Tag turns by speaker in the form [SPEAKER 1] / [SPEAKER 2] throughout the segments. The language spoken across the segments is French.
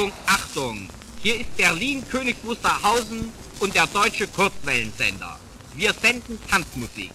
[SPEAKER 1] Achtung, Achtung! Hier ist Berlin König Wusterhausen und der deutsche Kurzwellensender. Wir senden Tanzmusik.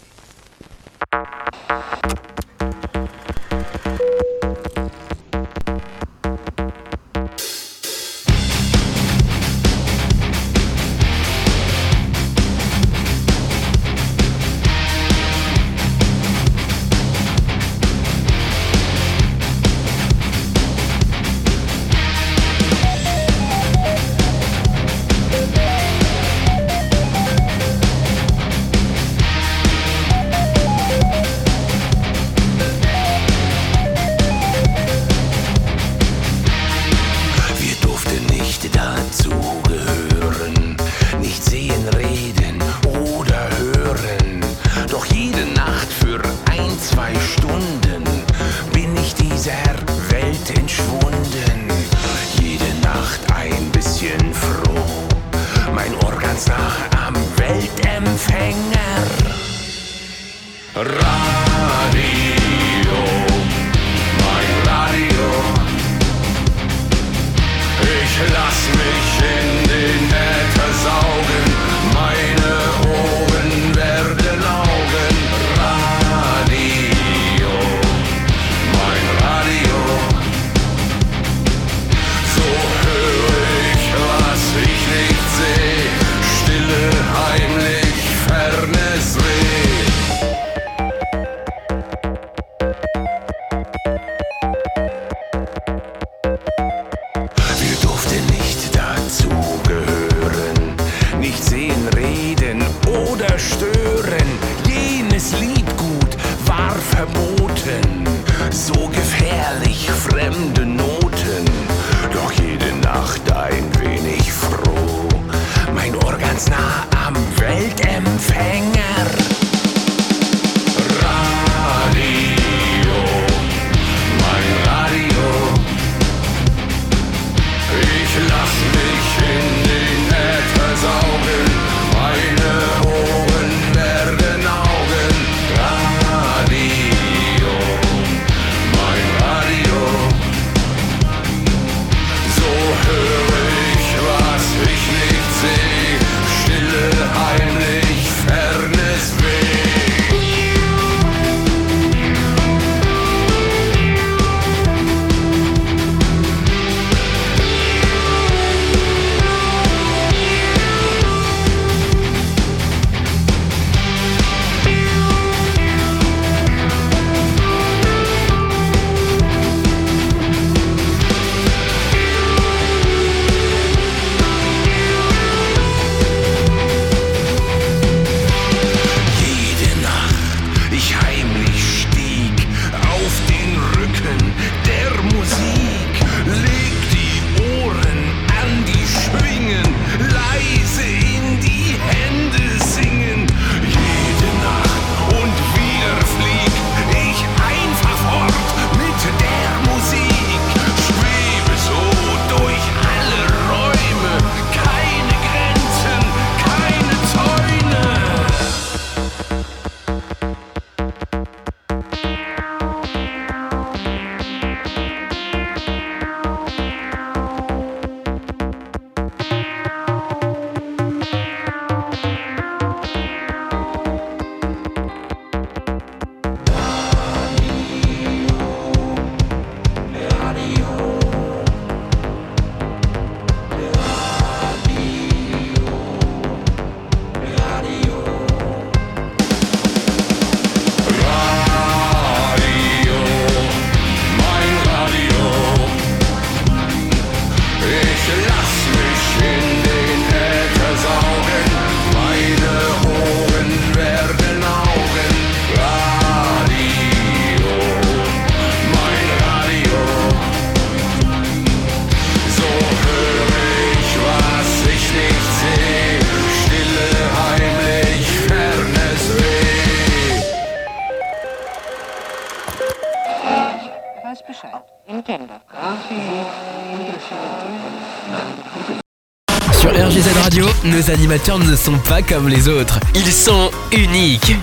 [SPEAKER 2] Nos animateurs ne sont pas comme les autres. Ils sont uniques.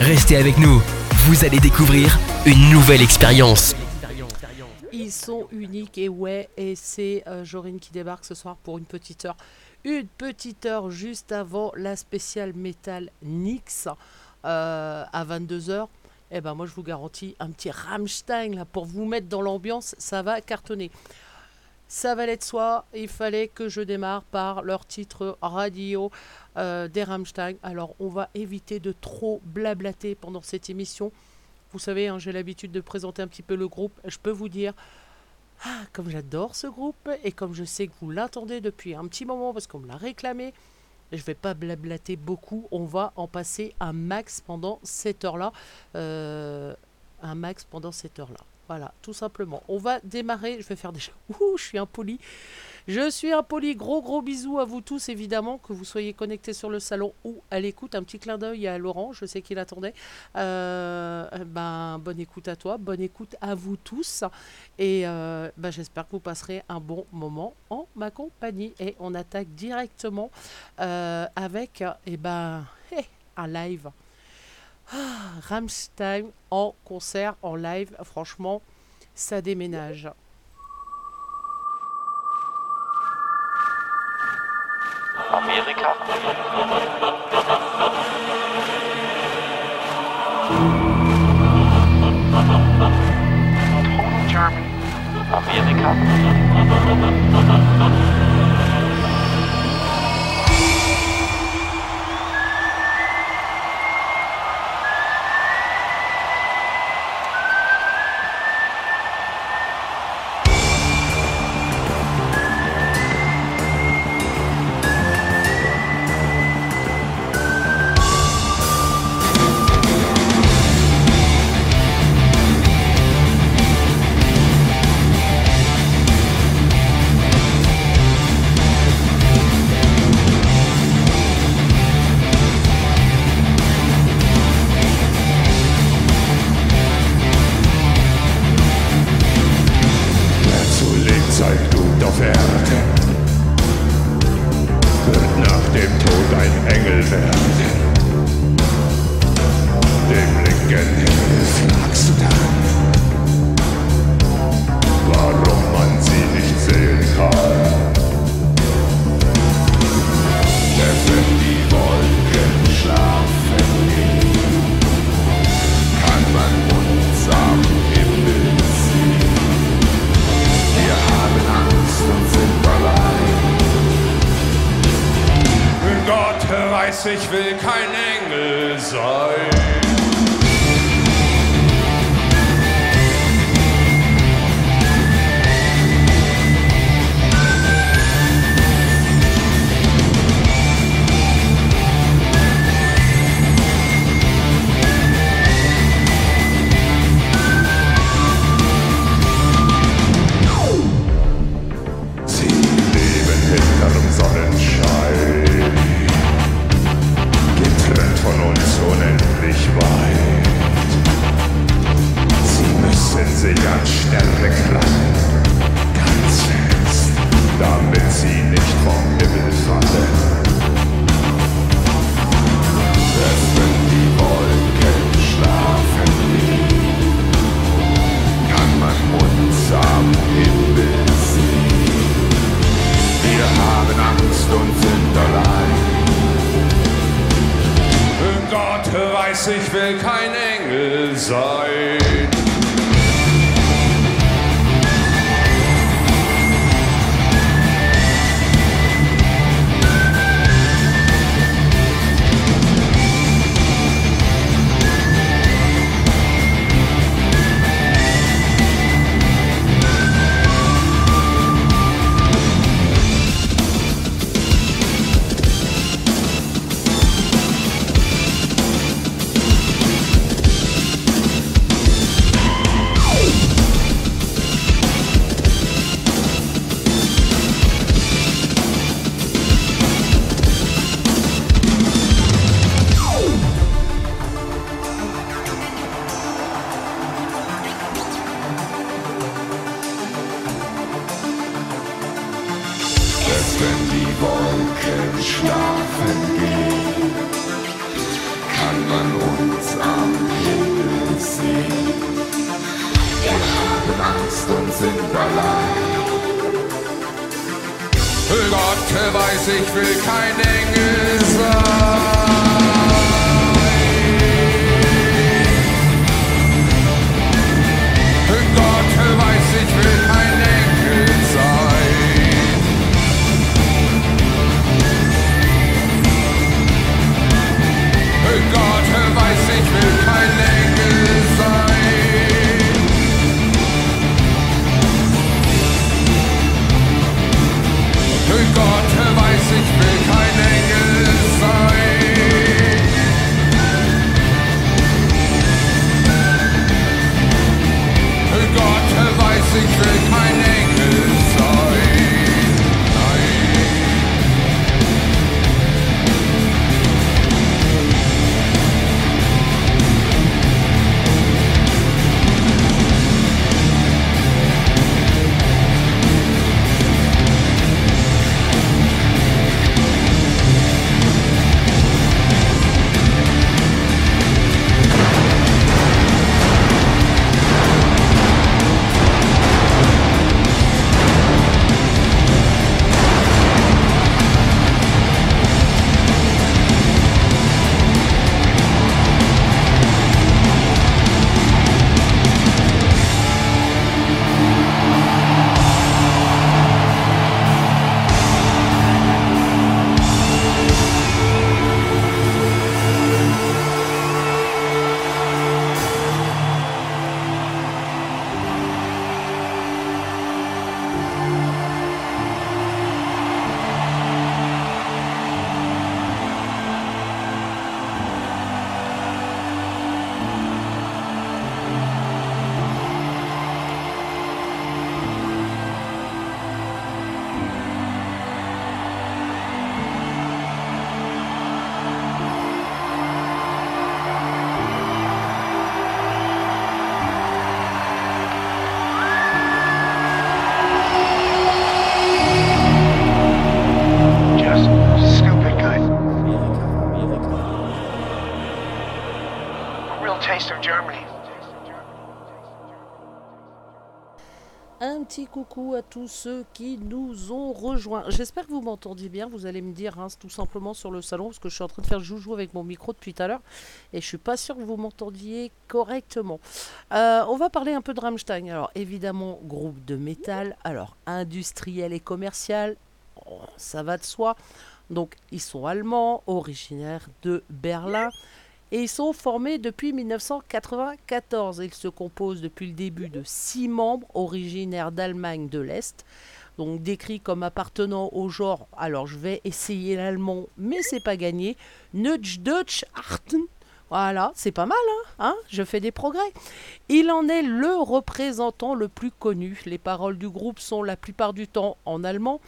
[SPEAKER 2] Restez avec nous. Vous allez découvrir une nouvelle expérience.
[SPEAKER 3] ils sont uniques et ouais, et c'est euh, Jorine qui débarque ce soir pour une petite heure. Une petite heure juste avant la spéciale Metal Nix euh, à 22h. Et ben moi je vous garantis un petit Rammstein là pour vous mettre dans l'ambiance, ça va cartonner. Ça valait de soi, il fallait que je démarre par leur titre radio euh, des Rammstein. Alors on va éviter de trop blablater pendant cette émission. Vous savez, hein, j'ai l'habitude de présenter un petit peu le groupe. Je peux vous dire, ah, comme j'adore ce groupe et comme je sais que vous l'attendez depuis un petit moment parce qu'on me l'a réclamé, je vais pas blablater beaucoup. On va en passer un max pendant cette heure-là. Euh, un max pendant cette heure-là. Voilà, tout simplement. On va démarrer. Je vais faire déjà. Ouh, je suis impoli. Je suis impoli. Gros, gros bisous à vous tous, évidemment, que vous soyez connectés sur le salon ou à l'écoute. Un petit clin d'œil à Laurent, je sais qu'il attendait. Euh, ben, bonne écoute à toi, bonne écoute à vous tous. Et euh, ben, j'espère que vous passerez un bon moment en ma compagnie. Et on attaque directement euh, avec eh ben, un live. Ah, Rammstein en concert, en live, franchement, ça déménage. Tous ceux qui nous ont rejoints. J'espère que vous m'entendiez bien. Vous allez me dire hein, tout simplement sur le salon parce que je suis en train de faire joujou avec mon micro depuis tout à l'heure et je suis pas sûr que vous m'entendiez correctement. Euh, on va parler un peu de Rammstein. Alors évidemment groupe de métal, alors industriel et commercial, oh, ça va de soi. Donc ils sont allemands, originaires de Berlin. Et ils sont formés depuis 1994. Ils se composent depuis le début de six membres originaires d'Allemagne de l'Est. Donc décrits comme appartenant au genre, alors je vais essayer l'allemand, mais c'est pas gagné. Nudge Deutsch Arten. Voilà, c'est pas mal, hein, hein Je fais des progrès. Il en est le représentant le plus connu. Les paroles du groupe sont la plupart du temps en allemand.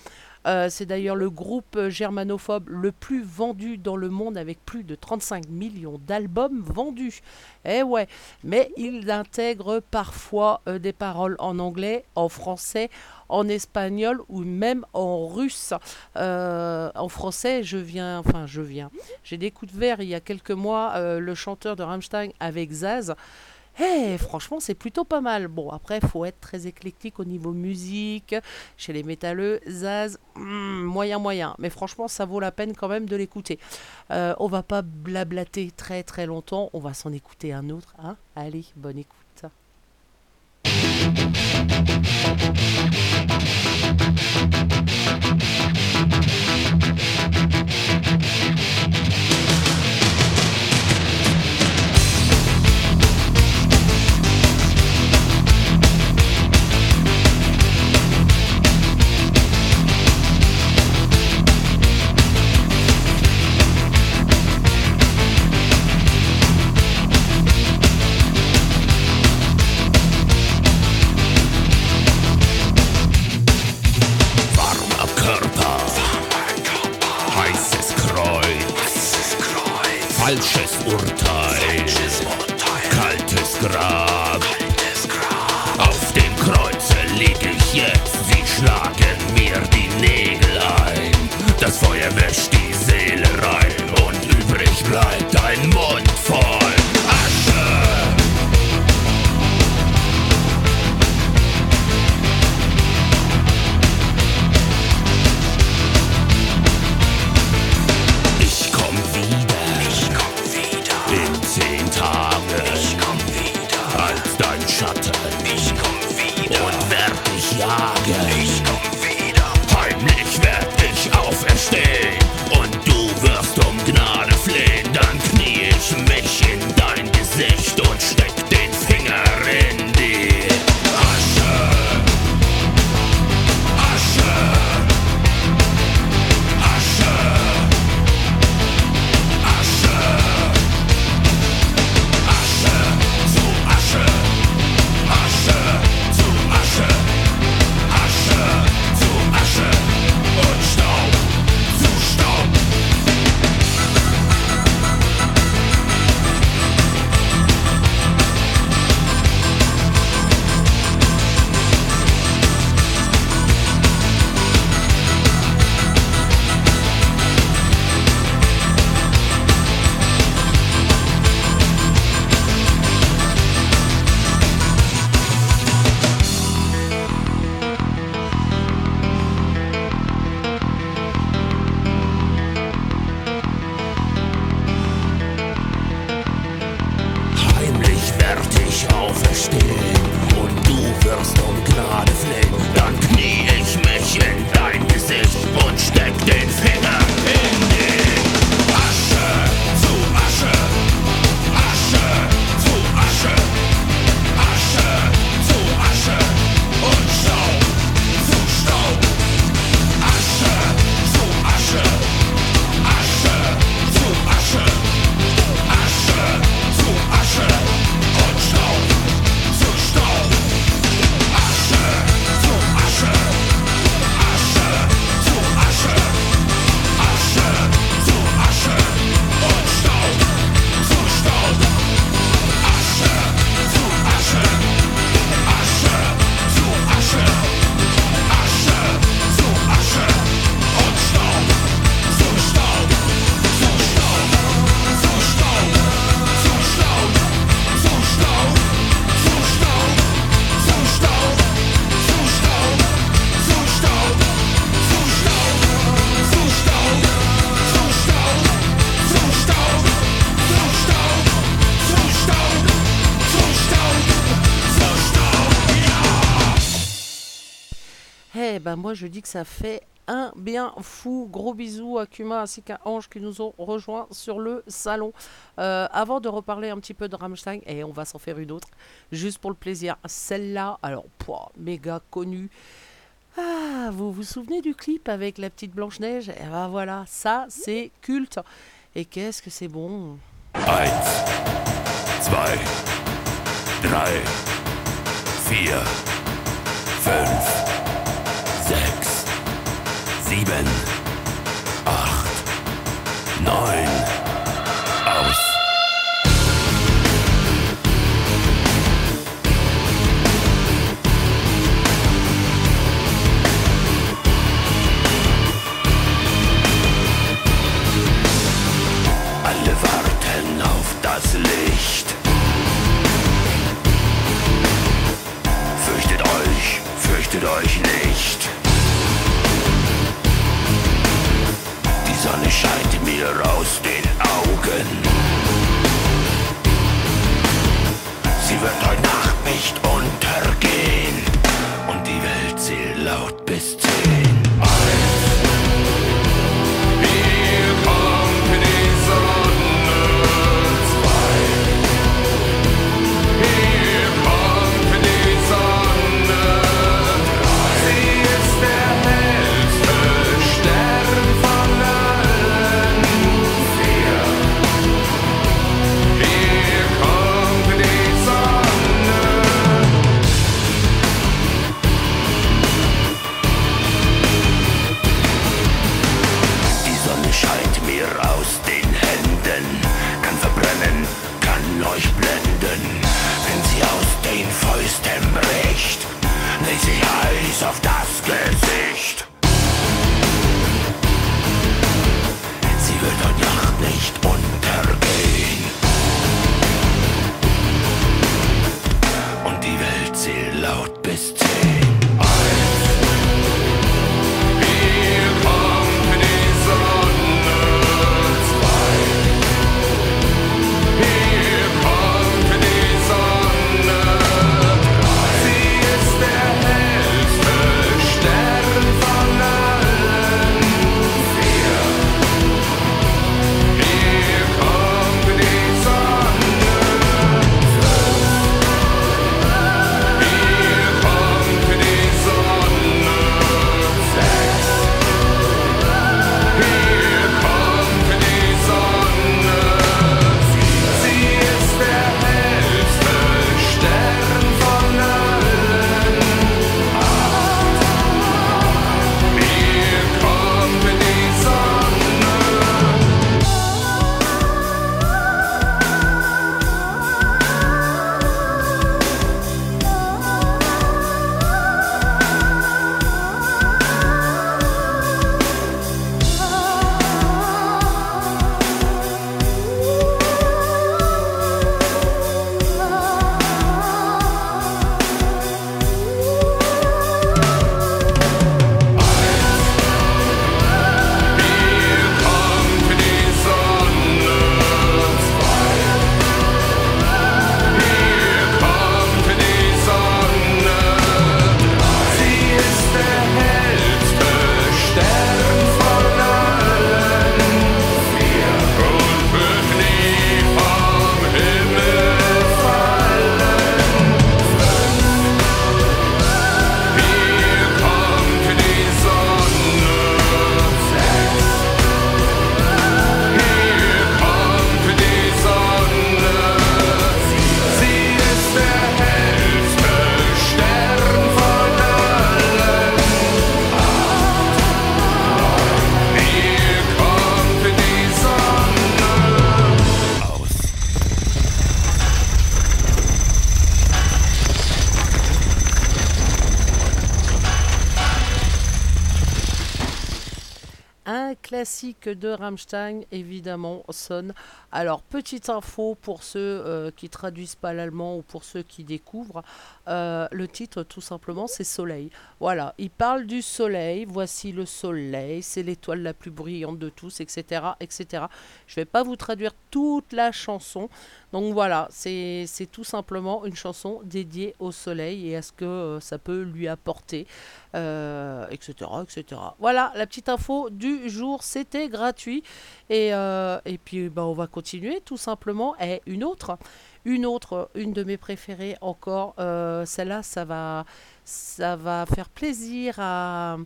[SPEAKER 3] Euh, c'est d'ailleurs le groupe germanophobe le plus vendu dans le monde avec plus de 35 millions d'albums vendus. Eh ouais, mais il intègre parfois euh, des paroles en anglais, en français, en espagnol ou même en russe. Euh, en français, je viens, enfin je viens. J'ai découvert il y a quelques mois le chanteur de Rammstein avec Zaz. Eh, franchement, c'est plutôt pas mal. Bon, après, faut être très éclectique au niveau musique. Chez les métalleux, Zaz, hmm, moyen, moyen. Mais franchement, ça vaut la peine quand même de l'écouter. Euh, on va pas blablater très, très longtemps. On va s'en écouter un autre. Hein Allez, bonne écoute. ben moi je dis que ça fait un bien fou. Gros bisous à Kuma ainsi qu'à Ange qui nous ont rejoints sur le salon. Euh, avant de reparler un petit peu de Rammstein, et on va s'en faire une autre, juste pour le plaisir. Celle-là, alors, pouah, méga connue. Ah, vous vous souvenez du clip avec la petite Blanche-Neige? Et ben voilà, ça c'est culte. Et qu'est-ce que c'est bon?
[SPEAKER 1] 1, 2, 3, 4, 5. sieben, acht, neun.
[SPEAKER 3] De Rammstein, évidemment, sonne. Alors, petite info pour ceux euh, qui traduisent pas l'allemand ou pour ceux qui découvrent, euh, le titre, tout simplement, c'est Soleil. Voilà, il parle du soleil. Voici le soleil, c'est l'étoile la plus brillante de tous, etc., etc. Je vais pas vous traduire toute la chanson. Donc voilà, c'est tout simplement une chanson dédiée au soleil et à ce que euh, ça peut lui apporter, euh, etc., etc. Voilà, la petite info du jour, c'était gratuit. Et, euh, puis bah, on va continuer tout simplement. Et une autre, une autre, une de mes préférées encore, celle-là, va, ça va faire plaisir à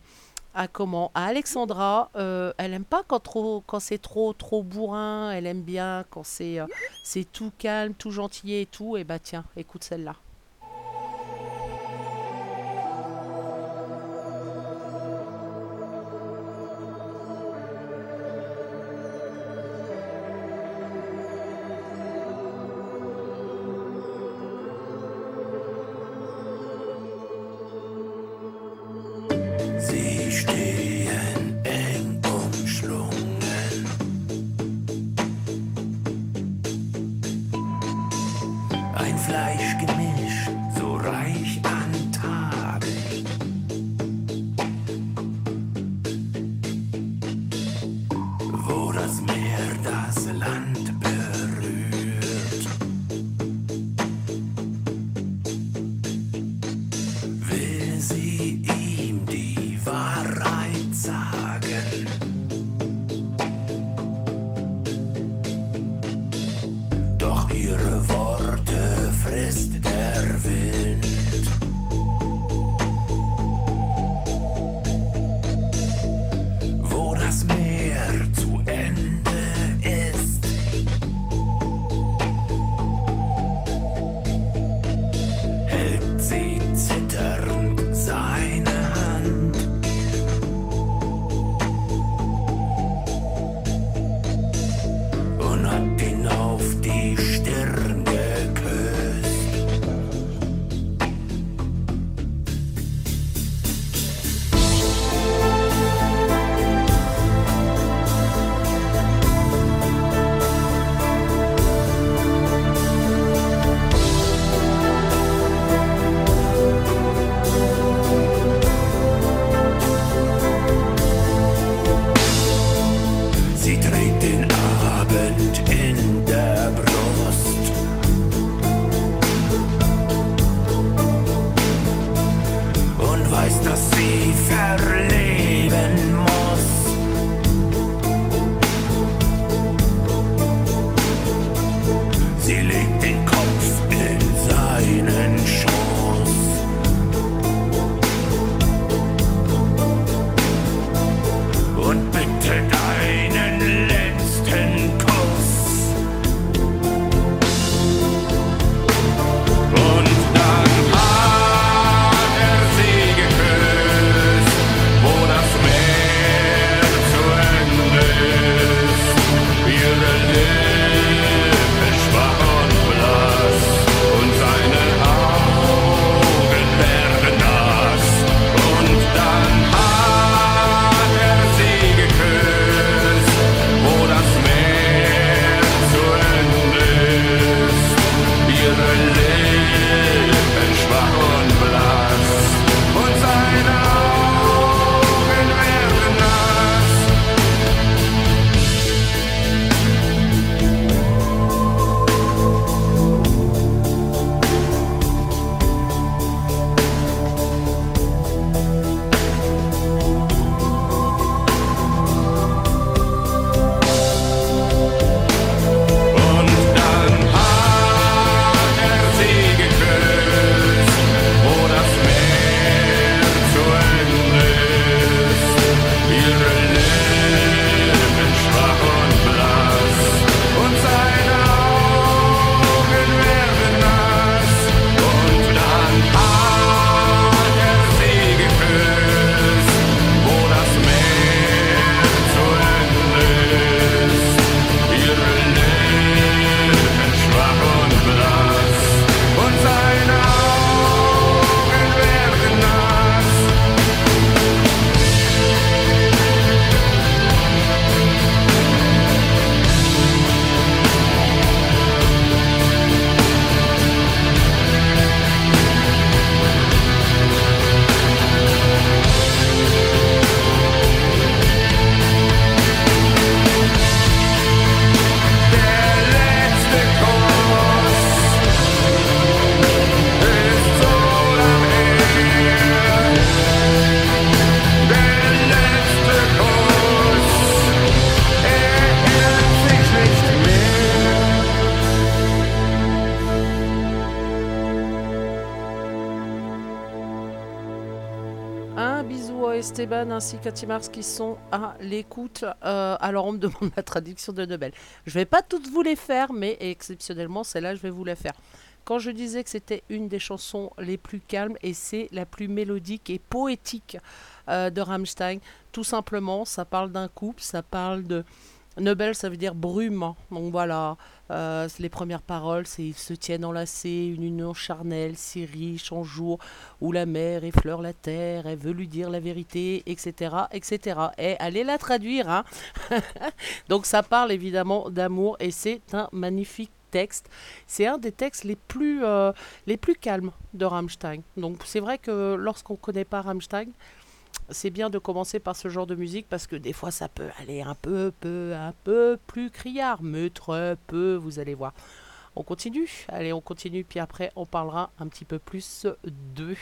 [SPEAKER 3] à comment? À Alexandra euh, elle aime pas quand c'est trop trop bourrin. Elle aime bien quand c'est euh, c'est tout calme tout gentil et tout. Et bah tiens écoute celle-là
[SPEAKER 4] ainsi qu'à Timars qui sont à l'écoute. Euh, alors on me demande la traduction de Nobel. Je vais pas toutes vous les faire, mais exceptionnellement celle-là je vais vous la faire. Quand je disais que c'était une des chansons les plus calmes et c'est la plus mélodique et poétique euh, de Rammstein, tout simplement, ça parle d'un couple, ça parle de Nobel, ça veut dire brume. Donc voilà, euh, les premières paroles, c'est ils se tiennent enlacés, une union charnelle, si riche en jour, où la mer effleure la terre, elle veut lui dire la vérité, etc., etc. Et allez la traduire, hein. Donc ça parle évidemment d'amour et c'est un magnifique texte. C'est un des textes les plus, euh, les plus calmes de Rammstein. Donc c'est vrai que lorsqu'on ne connaît pas Rammstein, c'est bien de commencer par ce genre de musique parce que des fois ça peut aller un peu, peu, un peu plus criard, mais très peu, vous allez voir. On continue Allez, on continue, puis après on parlera un petit peu plus d'eux.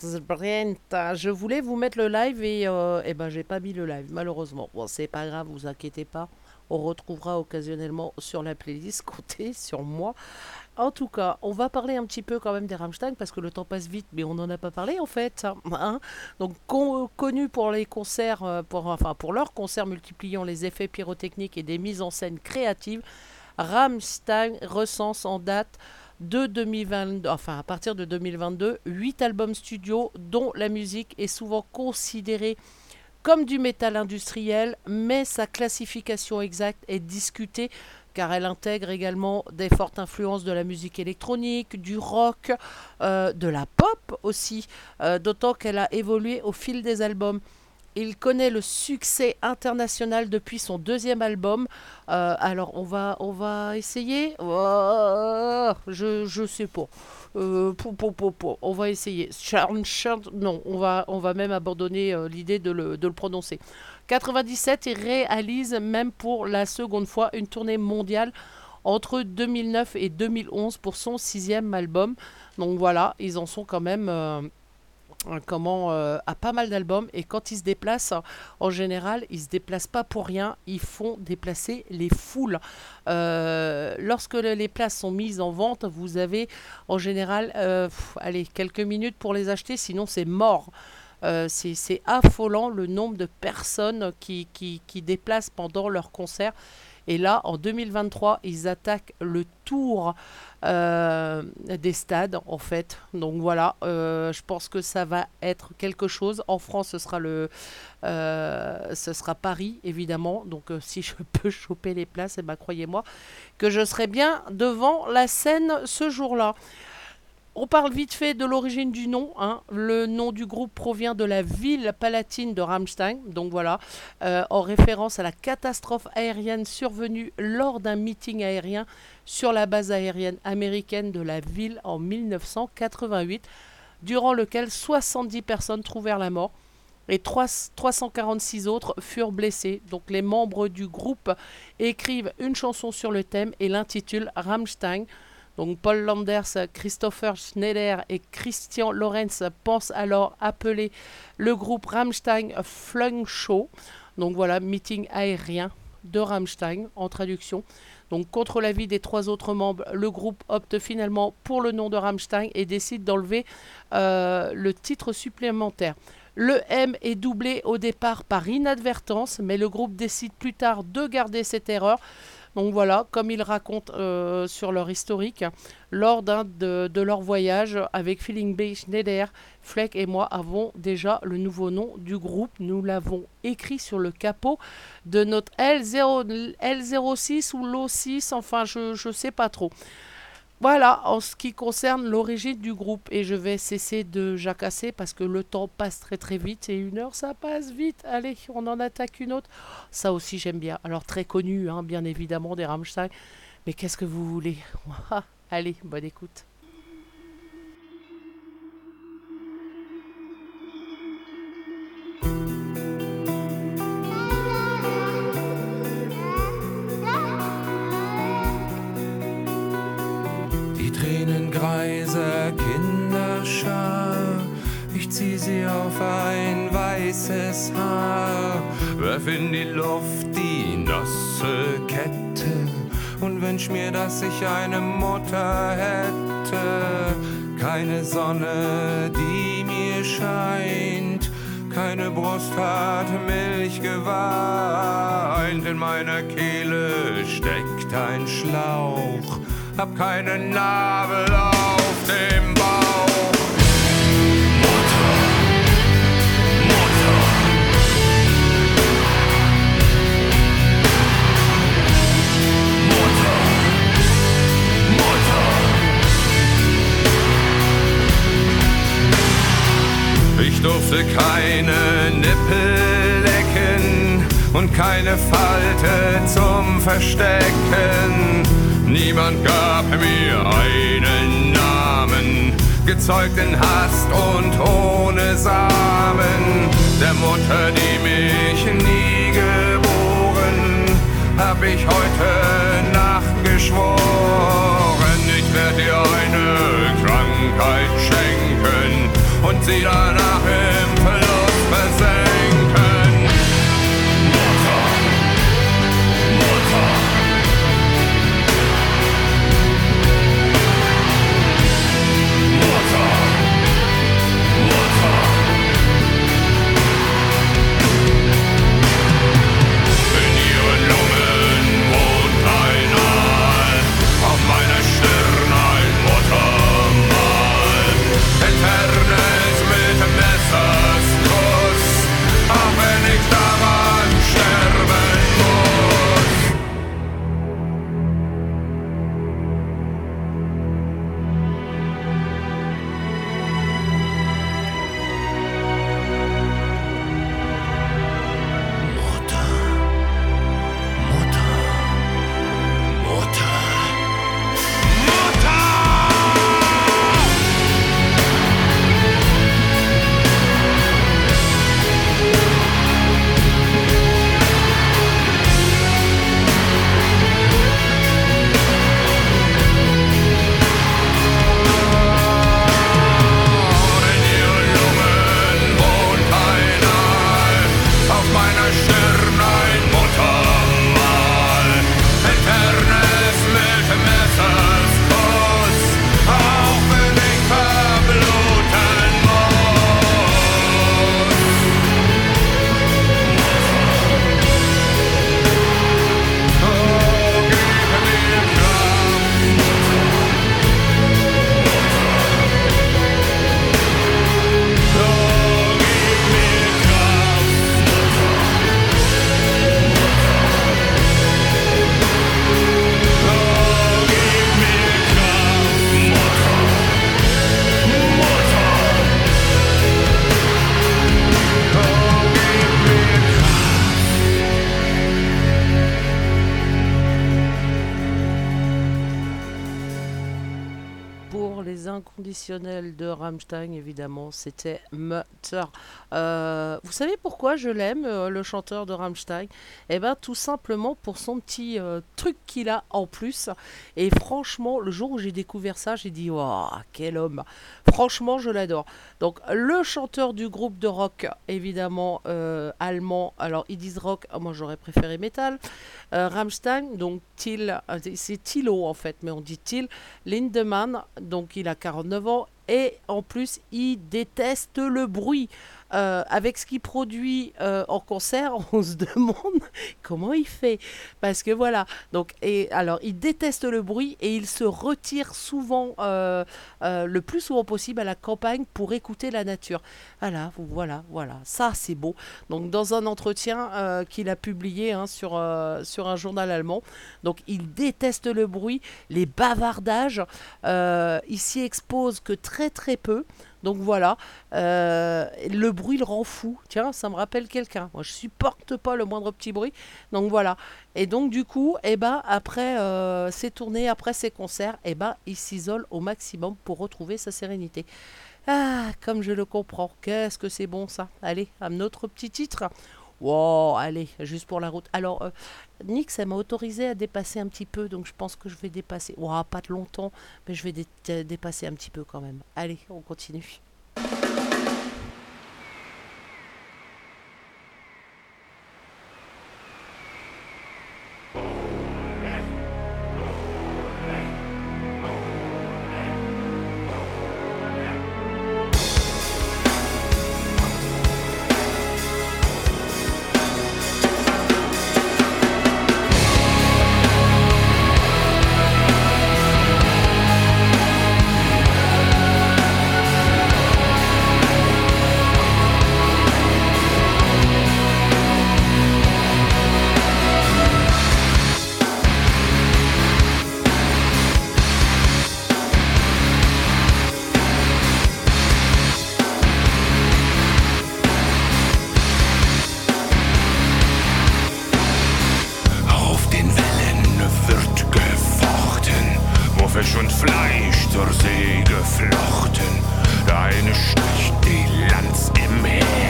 [SPEAKER 3] Je voulais vous mettre le live et, euh, eh ben j'ai pas mis le live malheureusement. Bon c'est pas grave, vous inquiétez pas. On retrouvera occasionnellement sur la playlist. Comptez sur moi. En tout cas, on va parler un petit peu quand même des Rammstein parce que le temps passe vite, mais on n'en a pas parlé en fait. hein. Donc con- connu pour les concerts, euh, pour, enfin pour leurs concerts multipliant les effets pyrotechniques et des mises en scène créatives, Rammstein recense en date de 2022, enfin à partir de 2022, 8 albums studio dont la musique est souvent considérée comme du métal industriel, mais sa classification exacte est discutée car elle intègre également des fortes influences de la musique électronique, du rock, euh, de la pop aussi, euh, d'autant qu'elle a évolué au fil des albums. Il connaît le succès international depuis son deuxième album. Euh, alors on va, on va essayer. Oh, je, je sais pas. Euh. On va essayer. Non, on va, on va même abandonner euh, l'idée de le, de le prononcer. 97, il réalise même pour la seconde fois une tournée mondiale entre 2009 et 2011 pour son sixième album. Donc voilà, ils en sont quand même comment euh, à pas mal d'albums et quand ils se déplacent en général ils se déplacent pas pour rien ils font déplacer les foules. Euh, lorsque le- les places sont mises en vente vous avez en général euh, allez quelques minutes pour les acheter sinon c'est mort. C'est affolant le nombre de personnes qui, qui, qui déplacent pendant leur concert. Et là en 2023 ils attaquent le tour euh, des stades en fait. Donc voilà, euh, je pense que ça va être quelque chose. En France, ce sera le, euh, ce sera Paris évidemment. Donc si je peux choper les places, eh ben, croyez-moi que je serai bien devant la scène ce jour-là. On parle vite fait de l'origine du nom. hein. Le nom du groupe provient de la ville palatine de Rammstein, donc voilà, euh, en référence à la catastrophe aérienne survenue lors d'un meeting aérien sur la base aérienne américaine de la ville en 1988, durant lequel 70 personnes trouvèrent la mort et 3 346 autres furent blessés. Donc les membres du groupe écrivent une chanson sur le thème et l'intitulent Rammstein. Donc Paul Landers, Christopher Schneider et Christian Lorenz pensent alors appeler le groupe Rammstein Flung Show. Donc voilà, meeting aérien de Rammstein en traduction. Donc contre l'avis des trois autres membres, le groupe opte finalement pour le nom de Rammstein et décide d'enlever euh, le titre supplémentaire. Le M est doublé au départ par inadvertance, mais le groupe décide plus tard de garder cette erreur. Donc voilà, comme ils racontent euh, sur leur historique, lors d'un de, leur voyage avec Feeling Bay Schneider, Fleck et moi avons déjà le nouveau nom du groupe. Nous l'avons écrit sur le capot de notre L0, L06 ou l'O6, enfin je ne sais pas trop. Voilà en ce qui concerne l'origine du groupe. Et je vais cesser de jacasser parce que le temps passe très très vite et une heure ça passe vite. Allez, on en attaque une autre. Ça aussi j'aime bien. Alors très connu, hein, bien évidemment, des Rammstein. Mais qu'est-ce que vous voulez? Allez, bonne écoute.
[SPEAKER 5] Sie auf ein weißes Haar, werf in die Luft die nasse Kette
[SPEAKER 1] und wünsch mir, dass ich eine Mutter hätte. Keine Sonne, die mir scheint, keine Brust hat Milch geweint. In meiner Kehle steckt ein Schlauch, hab keinen Nabel auf dem Bauch. Durfte keine Nippel lecken und keine Falte zum Verstecken. Niemand gab mir einen Namen, gezeugt in Hast und ohne Samen. Der Mutter, die mich nie geboren, hab ich heute Nacht geschworen. Ich werd dir eine Krankheit schenken
[SPEAKER 3] zieht einer hin. Rammstein, évidemment, c'était Mutter. Euh, vous savez pourquoi je l'aime, euh, le chanteur de Rammstein? Eh bien, tout simplement pour son petit euh, truc qu'il a en plus. Et franchement, le jour où j'ai découvert ça, j'ai dit Waouh, quel homme Franchement, je l'adore. Donc, le chanteur du groupe de rock, évidemment, allemand. Alors, ils disent rock, moi j'aurais préféré métal. Euh, Rammstein, donc c'est Thilo en fait, mais on dit Till Lindemann, donc il a 49 ans et en plus il déteste le bruit. Euh, avec ce qu'il produit euh, en concert, on se demande comment il fait. Parce que voilà, donc, et alors il déteste le bruit et il se retire souvent, euh, le plus souvent possible à la campagne pour écouter la nature. Voilà, voilà, voilà, ça c'est beau. Donc dans un entretien qu'il a publié hein, sur, sur un journal allemand, donc il déteste le bruit, les bavardages, il s'y expose que très très peu. Donc voilà, euh, le bruit le rend fou. Tiens, ça me rappelle quelqu'un. Moi, je supporte pas le moindre petit bruit. Donc voilà. Et donc du coup, eh ben après euh, ces tournées, après ces concerts, eh ben il s'isole au maximum pour retrouver sa sérénité. Ah, comme je le comprends. Qu'est-ce que c'est bon ça. Allez, un autre petit titre. Wow, allez, juste pour la route. Alors, euh, Nick, ça m'a autorisé à dépasser un petit peu, donc je pense que je vais dépasser. Wow, pas de longtemps, mais je vais dé- dé- dépasser un petit peu quand même. Allez, on continue. Fleisch zur See geflochten, eine sticht die Lanz im Heer.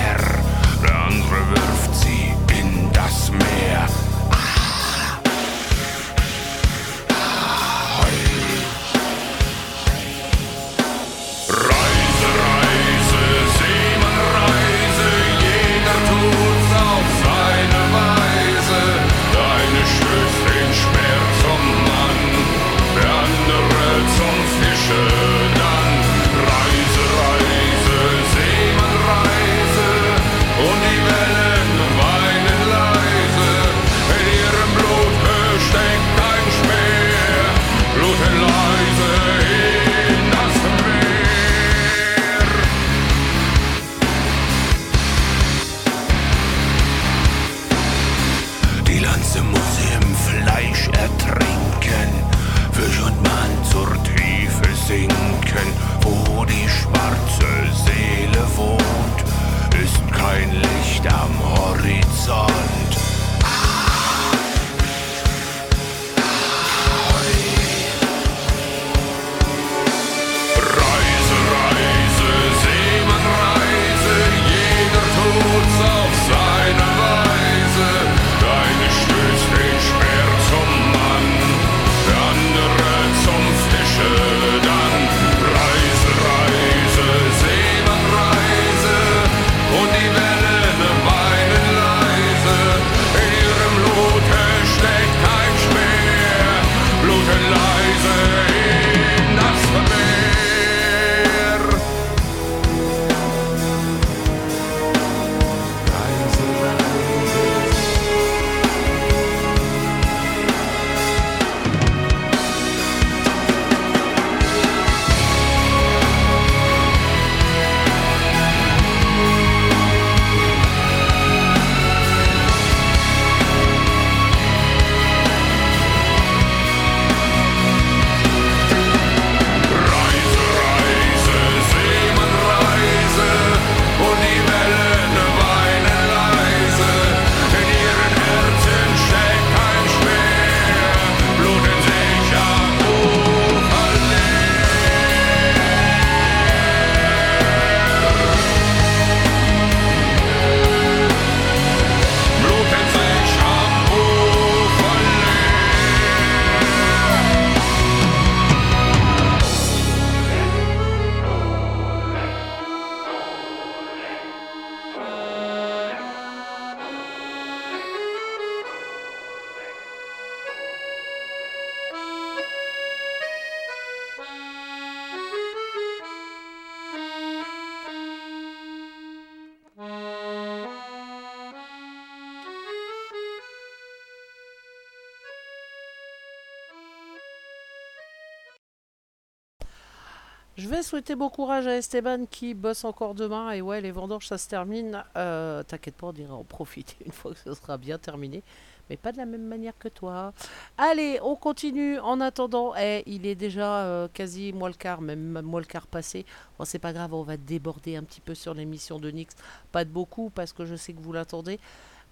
[SPEAKER 3] Souhaiter bon courage à Esteban qui bosse encore demain. Et ouais, les vendanges, ça se termine. Euh, T'inquiète pas, on ira en profiter une fois que ce sera bien terminé. Mais pas de la même manière que toi. Allez, on continue. En attendant, eh, il est déjà euh, quasi moins le quart, même moins le quart passé. Bon, c'est pas grave, on va déborder un petit peu sur l'émission de Nix. Pas de beaucoup, parce que je sais que vous l'attendez.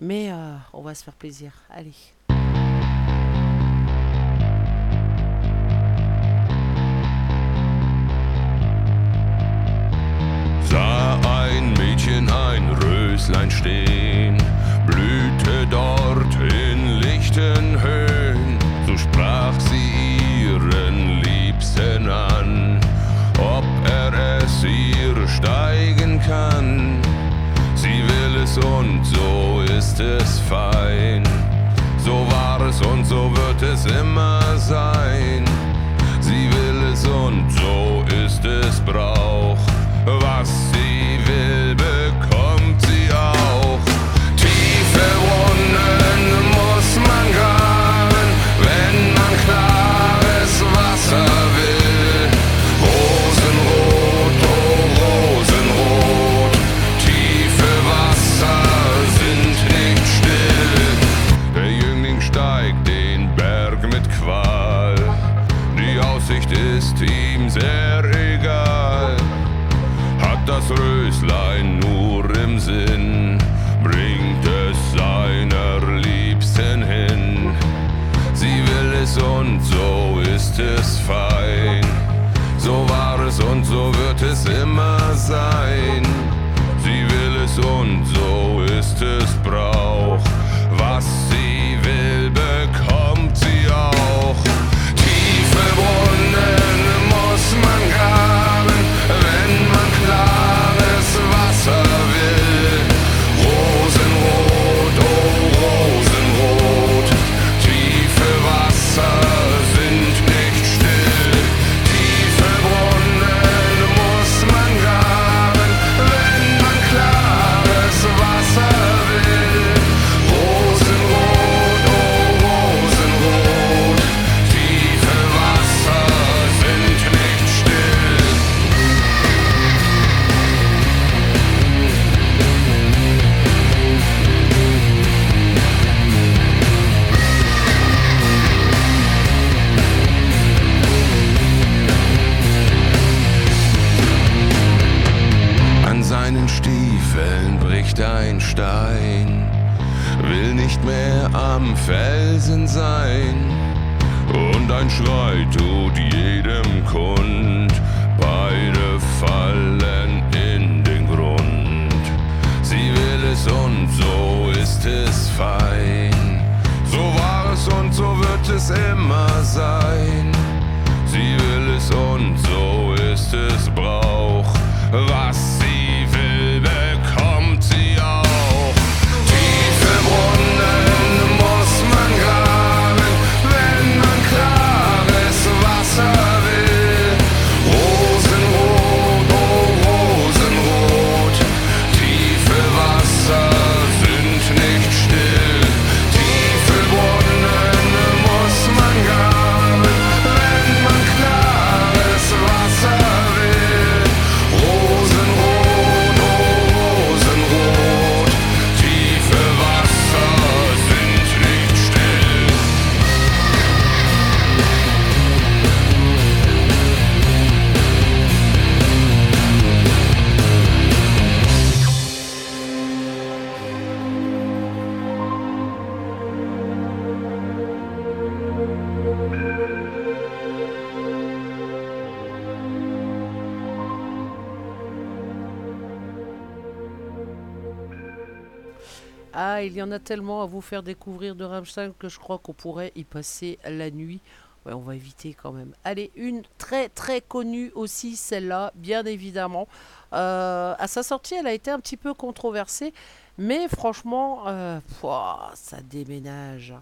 [SPEAKER 3] Mais euh, on va se faire plaisir. Allez.
[SPEAKER 1] Mädchen ein Röslein stehen, blühte dort in lichten Höhen, so sprach sie ihren Liebsten an, ob er es ihr steigen kann. Sie will es und so ist es fein, so war es und so wird es immer sein. Sie will es und so ist es Brauch.
[SPEAKER 3] A tellement à vous faire découvrir de Rammstein que je crois qu'on pourrait y passer la nuit. Ouais, on va éviter quand même. Allez, une très très connue aussi, celle-là, bien évidemment. Euh, à sa sortie, elle a été un petit peu controversée, mais franchement, euh, ça déménage.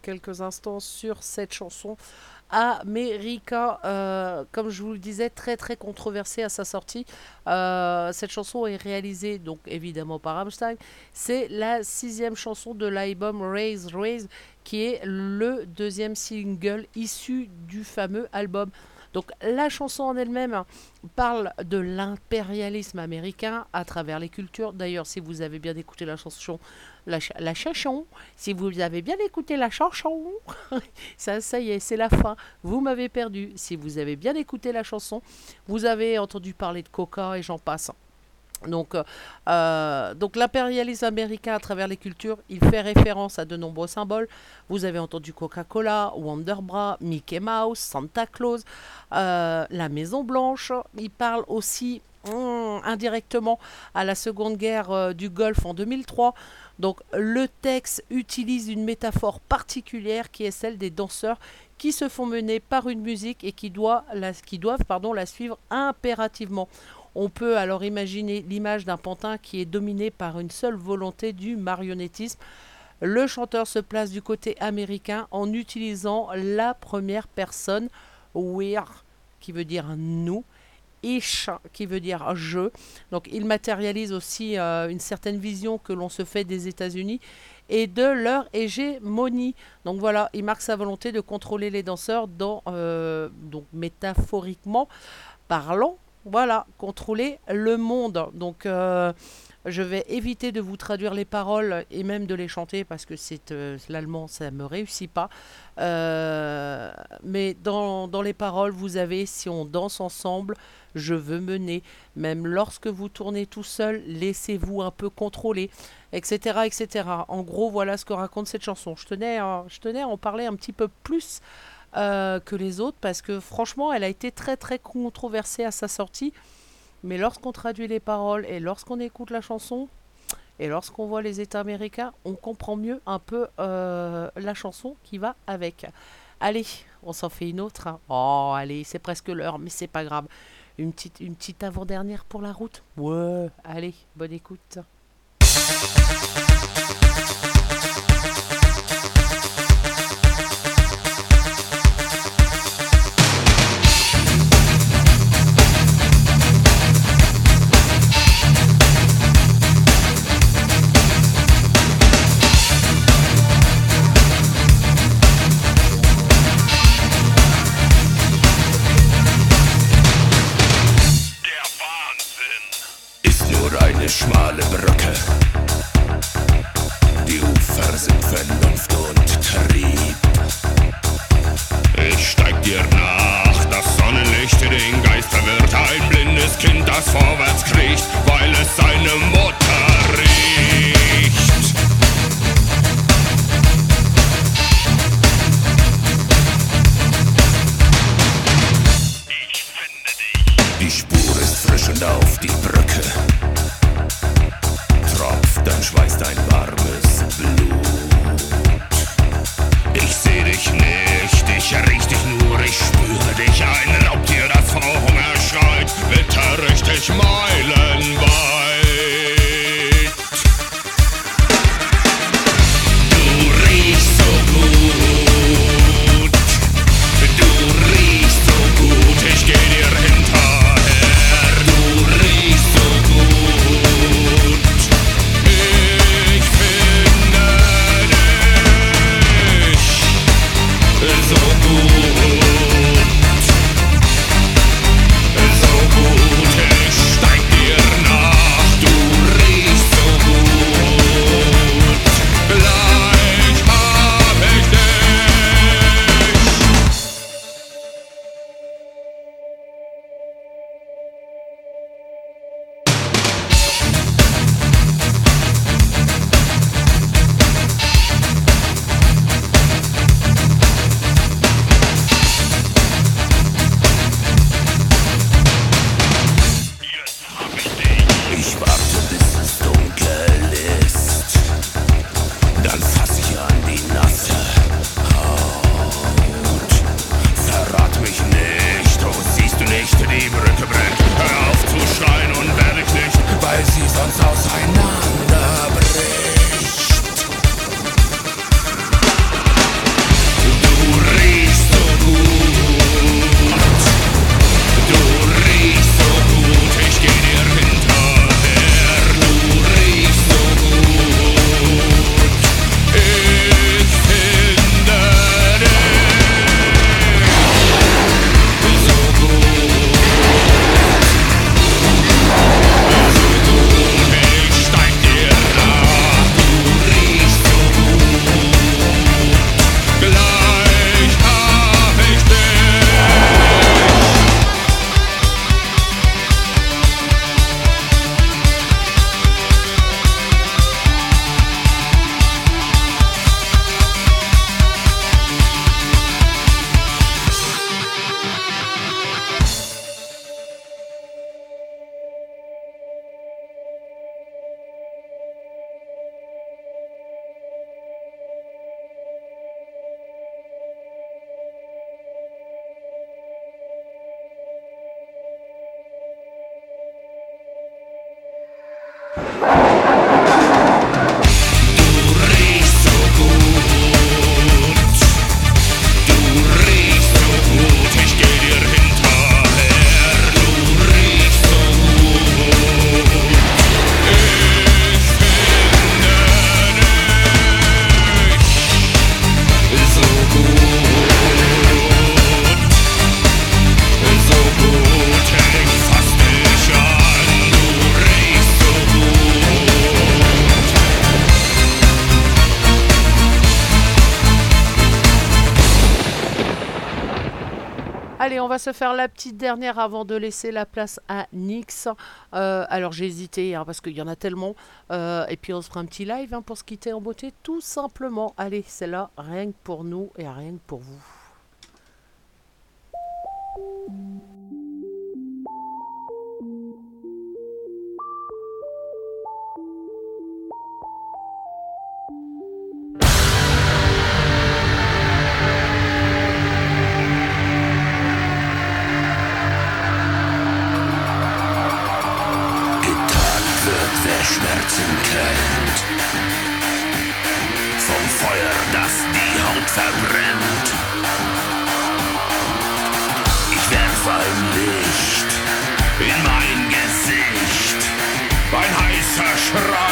[SPEAKER 3] Quelques instants sur cette chanson America, euh, comme je vous le disais, très très controversée à sa sortie. Euh, cette chanson est réalisée donc évidemment par Rammstein. C'est la sixième chanson de l'album Raise Raise, qui est le deuxième single issu du fameux album. Donc la chanson en elle-même parle de l'impérialisme américain à travers les cultures. D'ailleurs, si vous avez bien écouté la chanson, la, ch- la chanson, si vous avez bien écouté la chanson, ça, ça y est, c'est la fin. Vous m'avez perdu. Si vous avez bien écouté la chanson, vous avez entendu parler de Coca et j'en passe. Donc, euh, euh, donc l'impérialisme américain à travers les cultures, il fait référence à de nombreux symboles. Vous avez entendu Coca-Cola, Wonderbra, Mickey Mouse, Santa Claus, euh, la Maison Blanche. Il parle aussi hum, indirectement à la Seconde Guerre euh, du Golfe en 2003. Donc le texte utilise une métaphore particulière qui est celle des danseurs qui se font mener par une musique et qui, doivent pardon, la suivre impérativement. On peut alors imaginer l'image d'un pantin qui est dominé par une seule volonté du marionnettisme. Le chanteur se place du côté américain en utilisant la première personne we're qui veut dire nous ish qui veut dire je. Donc il matérialise aussi euh, une certaine vision que l'on se fait des États-Unis et de leur hégémonie. Donc voilà, il marque sa volonté de contrôler les danseurs dans euh, donc métaphoriquement parlant voilà, contrôler le monde. Donc, euh, je vais éviter de vous traduire les paroles et même de les chanter parce que c'est euh, l'allemand, ça me réussit pas. Euh, mais dans, les paroles, vous avez si on danse ensemble, je veux mener. Même lorsque vous tournez tout seul, laissez-vous un peu contrôler, etc., etc. En gros, voilà ce que raconte cette chanson. Je tenais, à- je tenais à en parler un petit peu plus euh, que les autres parce que franchement, elle a été très très controversée à sa sortie. Mais lorsqu'on traduit les paroles et lorsqu'on écoute la chanson et lorsqu'on voit les États américains, on comprend mieux un peu euh, la chanson qui va avec. Allez, on s'en fait une autre. hein. Oh, allez, c'est presque l'heure, mais c'est pas grave. Une petite, une petite avant-dernière pour la route? Ouais, allez, bonne écoute. Faire la petite dernière avant de laisser la place à Nix. Euh, alors j'ai hésité hein, parce qu'il y en a tellement. Euh, et puis on se fera un petit live hein, pour se quitter en beauté, tout simplement. Allez, c'est là, rien que pour nous et rien que pour vous.
[SPEAKER 1] Verbrennt. Ich werf ein Licht in mein Gesicht. Ein heißer Schrei.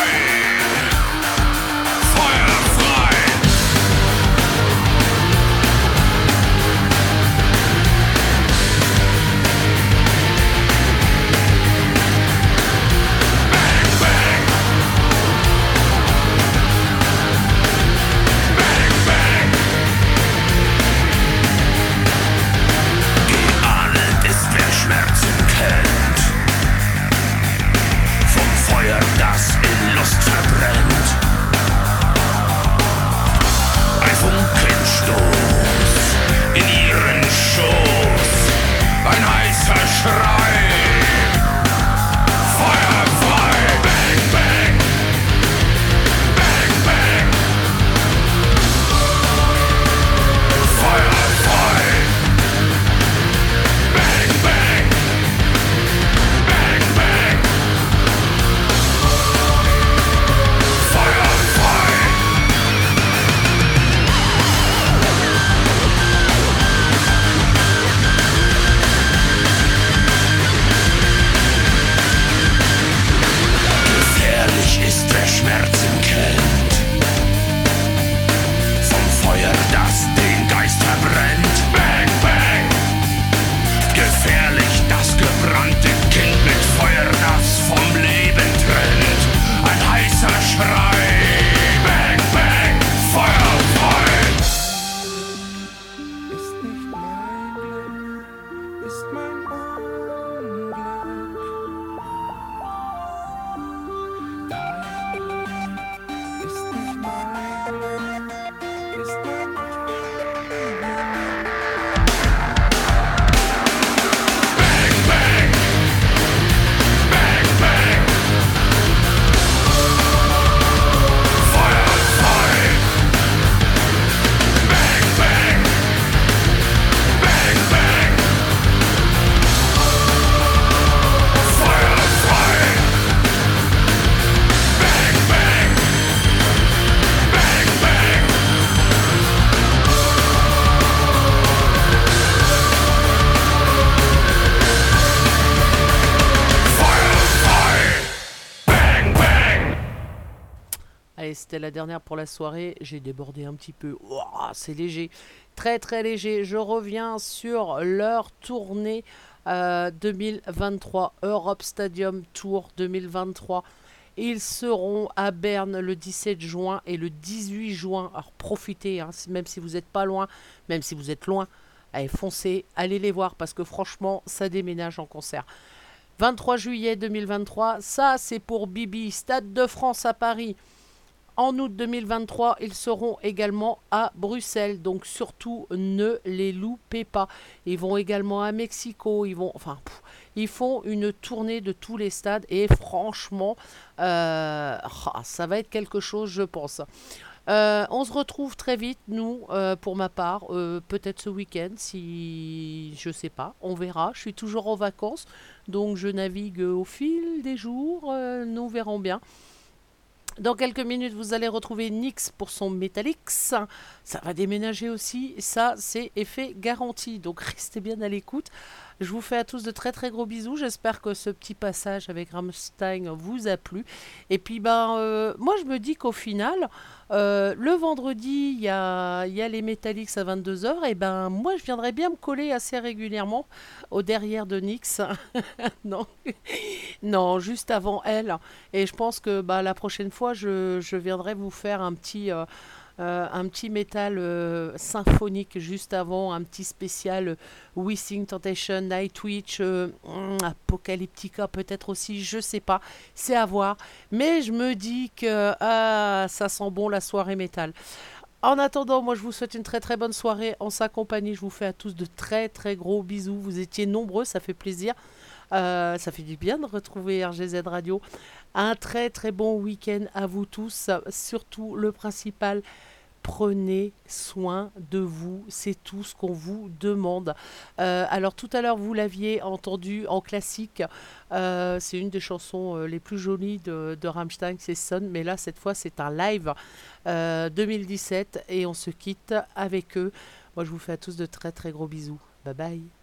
[SPEAKER 3] La dernière pour la soirée. J'ai débordé un petit peu. C'est léger. Très très léger. Je reviens sur leur tournée euh, 2023. Europe Stadium Tour 2023. Ils seront à Berne le 17 juin et le 18 juin. Alors profitez, hein, même si vous n'êtes pas loin, même si vous êtes loin, allez foncez, allez les voir parce que franchement, ça déménage en concert. 23 juillet 2023, ça c'est pour Bibi, Stade de France à Paris. En août 2023, ils seront également à Bruxelles, donc surtout ne les loupez pas. Ils vont également à Mexico, ils font une tournée de tous les stades et franchement, euh, ah, ça va être quelque chose, je pense. Euh, on se retrouve très vite, nous, euh, pour ma part, peut-être ce week-end, si je sais pas, on verra. Je suis toujours en vacances, donc je navigue au fil des jours, nous verrons bien. Dans quelques minutes, vous allez retrouver Nix pour son Metalix. Ça va déménager aussi. Ça, c'est effet garanti. Donc, restez bien à l'écoute. Je vous fais à tous de très très gros bisous. J'espère que ce petit passage avec Rammstein vous a plu. Et puis, ben, euh, moi, je me dis qu'au final, euh, le vendredi, il y a, les Metalix à 22h. Et ben, moi, je viendrais bien me coller assez régulièrement au derrière de Nix. non. juste avant elle. Et je pense que bah, la prochaine fois, je, je viendrai vous faire un petit, euh, Euh, un petit métal euh, symphonique juste avant, un petit spécial euh, Wishing Temptation, Nightwitch, euh, hmm, Apocalyptica peut-être aussi, je sais pas, c'est à voir. Mais je me dis que ah, ça sent bon la soirée métal. En attendant, moi je vous souhaite une très très bonne soirée en sa compagnie. Je vous fais à tous de très très gros bisous. Vous étiez nombreux, ça fait plaisir. Euh, ça fait du bien de retrouver RGZ Radio. Un très très bon week-end à vous tous. Surtout le principal, prenez soin de vous. C'est tout ce qu'on vous demande. Euh, alors tout à l'heure, vous l'aviez entendu en classique. Euh, c'est une des chansons les plus jolies de, de Rammstein, c'est Son. Mais là, cette fois, c'est un live euh, 2017 et on se quitte avec eux. Moi, je vous fais à tous de très très gros bisous. Bye bye.